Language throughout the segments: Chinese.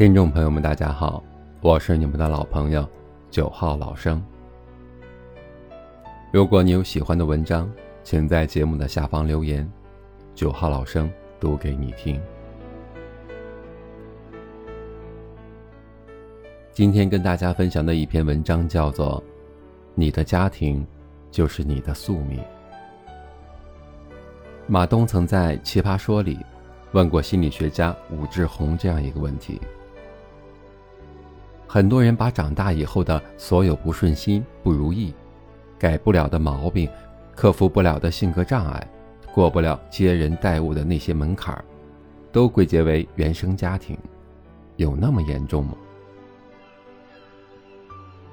听众朋友们，大家好，我是你们的老朋友九号老生。如果你有喜欢的文章，请在节目的下方留言，九号老生读给你听。今天跟大家分享的一篇文章叫做《你的家庭就是你的宿命》。马东曾在《奇葩说》里问过心理学家武志红这样一个问题。很多人把长大以后的所有不顺心、不如意、改不了的毛病、克服不了的性格障碍、过不了接人待物的那些门槛儿，都归结为原生家庭，有那么严重吗？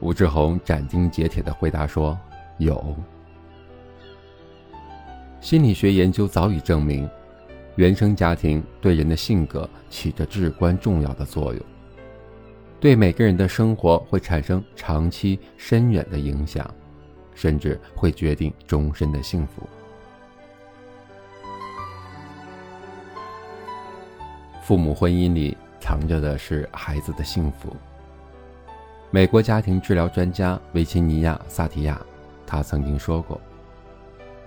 吴志宏斩钉截铁的回答说：“有。心理学研究早已证明，原生家庭对人的性格起着至关重要的作用。”对每个人的生活会产生长期深远的影响，甚至会决定终身的幸福。父母婚姻里藏着的是孩子的幸福。美国家庭治疗专家维琴尼亚·萨提亚，他曾经说过：“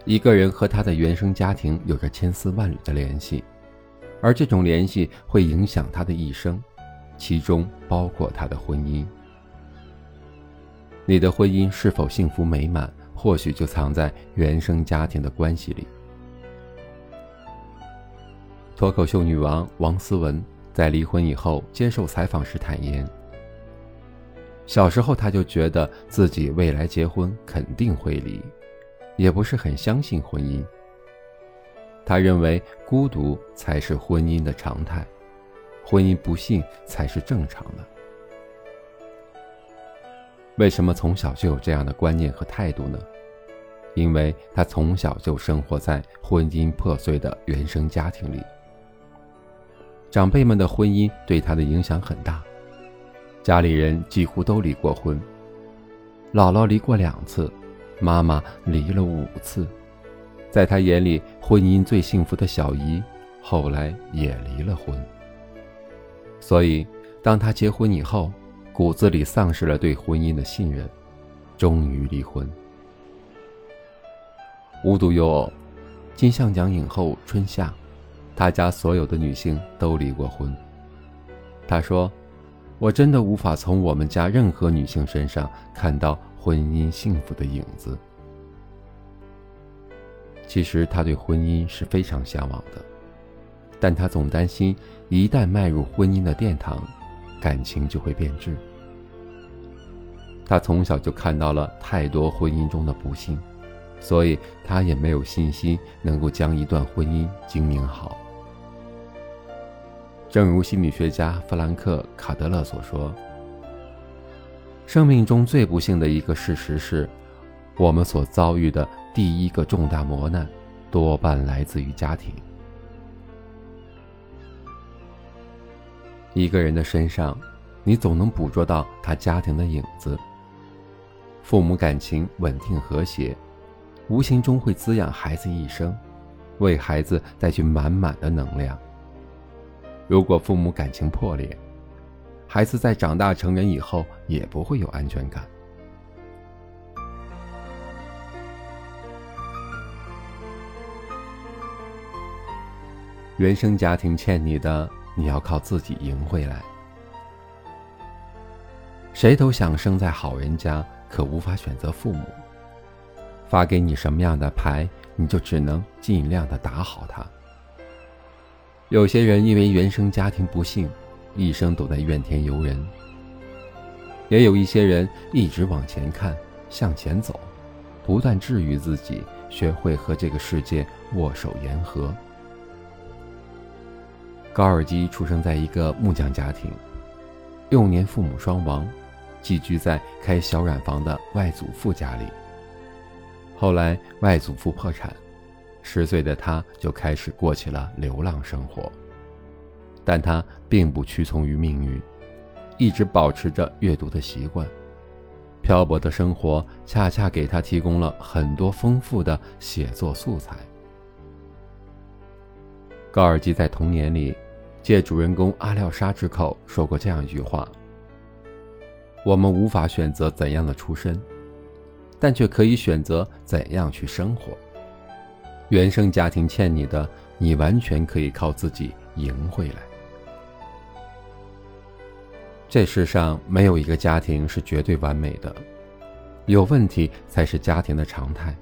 一个人和他的原生家庭有着千丝万缕的联系，而这种联系会影响他的一生。”其中包括他的婚姻。你的婚姻是否幸福美满，或许就藏在原生家庭的关系里。脱口秀女王王思文在离婚以后接受采访时坦言：小时候她就觉得自己未来结婚肯定会离，也不是很相信婚姻。她认为孤独才是婚姻的常态。婚姻不幸才是正常的。为什么从小就有这样的观念和态度呢？因为他从小就生活在婚姻破碎的原生家庭里，长辈们的婚姻对他的影响很大，家里人几乎都离过婚，姥姥离过两次，妈妈离了五次，在他眼里，婚姻最幸福的小姨后来也离了婚。所以，当他结婚以后，骨子里丧失了对婚姻的信任，终于离婚。无独有偶，金像奖影后春夏，她家所有的女性都离过婚。她说：“我真的无法从我们家任何女性身上看到婚姻幸福的影子。”其实，她对婚姻是非常向往的。但他总担心，一旦迈入婚姻的殿堂，感情就会变质。他从小就看到了太多婚姻中的不幸，所以他也没有信心能够将一段婚姻经营好。正如心理学家弗兰克·卡德勒所说：“生命中最不幸的一个事实是，我们所遭遇的第一个重大磨难，多半来自于家庭。”一个人的身上，你总能捕捉到他家庭的影子。父母感情稳定和谐，无形中会滋养孩子一生，为孩子带去满满的能量。如果父母感情破裂，孩子在长大成人以后也不会有安全感。原生家庭欠你的。你要靠自己赢回来。谁都想生在好人家，可无法选择父母。发给你什么样的牌，你就只能尽量的打好它。有些人因为原生家庭不幸，一生都在怨天尤人；也有一些人一直往前看，向前走，不断治愈自己，学会和这个世界握手言和。高尔基出生在一个木匠家庭，幼年父母双亡，寄居在开小染坊的外祖父家里。后来外祖父破产，十岁的他就开始过起了流浪生活。但他并不屈从于命运，一直保持着阅读的习惯。漂泊的生活恰恰给他提供了很多丰富的写作素材。高尔基在童年里。借主人公阿廖沙之口说过这样一句话：“我们无法选择怎样的出身，但却可以选择怎样去生活。原生家庭欠你的，你完全可以靠自己赢回来。”这世上没有一个家庭是绝对完美的，有问题才是家庭的常态。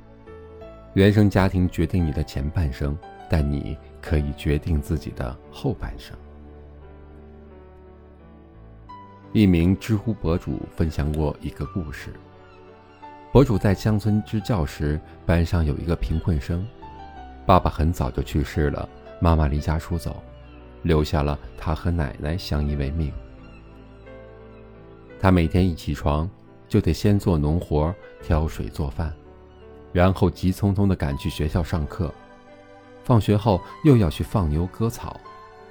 原生家庭决定你的前半生，但你可以决定自己的后半生。一名知乎博主分享过一个故事：博主在乡村支教时，班上有一个贫困生，爸爸很早就去世了，妈妈离家出走，留下了他和奶奶相依为命。他每天一起床，就得先做农活、挑水、做饭，然后急匆匆地赶去学校上课。放学后又要去放牛、割草，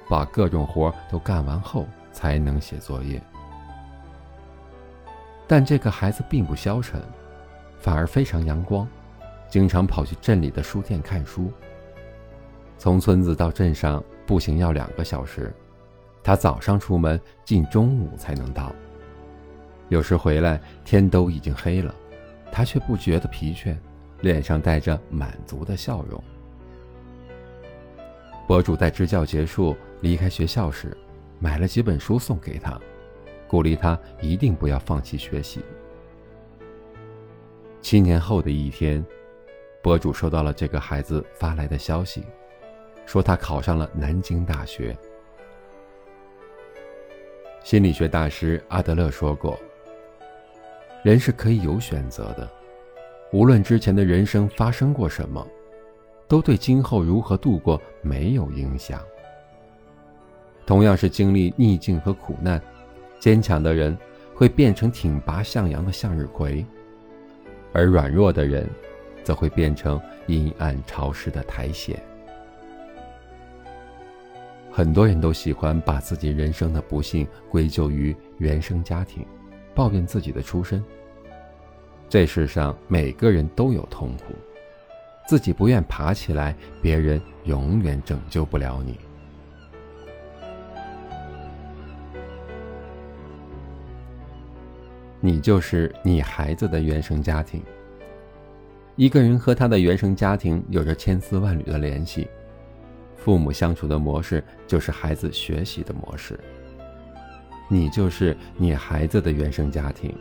把各种活都干完后才能写作业。但这个孩子并不消沉，反而非常阳光，经常跑去镇里的书店看书。从村子到镇上步行要两个小时，他早上出门，近中午才能到。有时回来天都已经黑了，他却不觉得疲倦，脸上带着满足的笑容。博主在支教结束离开学校时，买了几本书送给他，鼓励他一定不要放弃学习。七年后的一天，博主收到了这个孩子发来的消息，说他考上了南京大学。心理学大师阿德勒说过。人是可以有选择的，无论之前的人生发生过什么，都对今后如何度过没有影响。同样是经历逆境和苦难，坚强的人会变成挺拔向阳的向日葵，而软弱的人，则会变成阴暗潮湿的苔藓。很多人都喜欢把自己人生的不幸归咎于原生家庭。抱怨自己的出身。这世上每个人都有痛苦，自己不愿爬起来，别人永远拯救不了你。你就是你孩子的原生家庭。一个人和他的原生家庭有着千丝万缕的联系，父母相处的模式就是孩子学习的模式。你就是你孩子的原生家庭，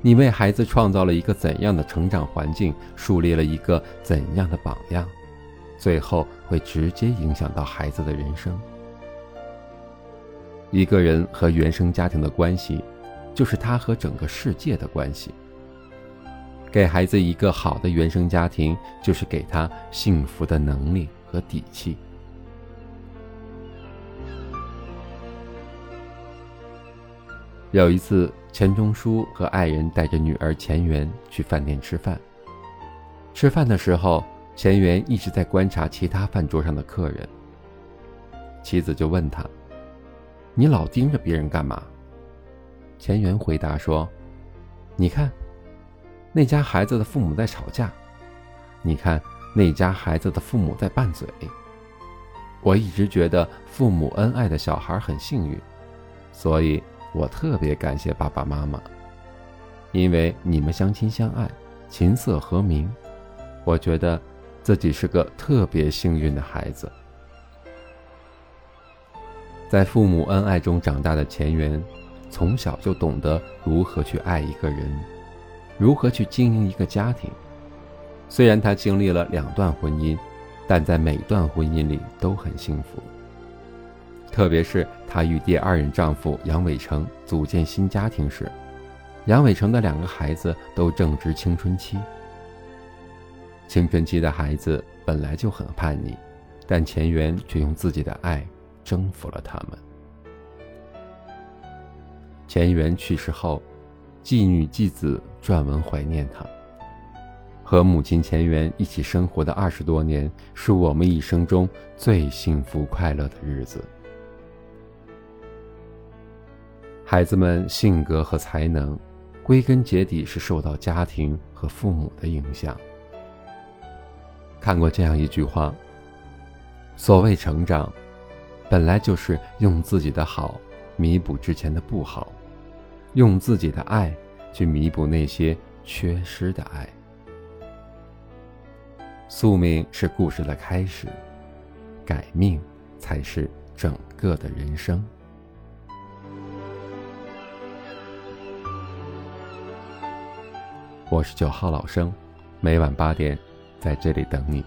你为孩子创造了一个怎样的成长环境，树立了一个怎样的榜样，最后会直接影响到孩子的人生。一个人和原生家庭的关系，就是他和整个世界的关系。给孩子一个好的原生家庭，就是给他幸福的能力和底气。有一次，钱钟书和爱人带着女儿钱媛去饭店吃饭。吃饭的时候，钱媛一直在观察其他饭桌上的客人。妻子就问他：“你老盯着别人干嘛？”钱媛回答说：“你看，那家孩子的父母在吵架；你看，那家孩子的父母在拌嘴。我一直觉得父母恩爱的小孩很幸运，所以。”我特别感谢爸爸妈妈，因为你们相亲相爱，琴瑟和鸣。我觉得自己是个特别幸运的孩子。在父母恩爱中长大的钱媛，从小就懂得如何去爱一个人，如何去经营一个家庭。虽然她经历了两段婚姻，但在每段婚姻里都很幸福。特别是她与第二任丈夫杨伟成组建新家庭时，杨伟成的两个孩子都正值青春期。青春期的孩子本来就很叛逆，但钱媛却用自己的爱征服了他们。钱媛去世后，继女继子撰文怀念他。和母亲钱媛一起生活的二十多年，是我们一生中最幸福快乐的日子。孩子们性格和才能，归根结底是受到家庭和父母的影响。看过这样一句话：所谓成长，本来就是用自己的好弥补之前的不好，用自己的爱去弥补那些缺失的爱。宿命是故事的开始，改命才是整个的人生。我是九号老生，每晚八点在这里等你。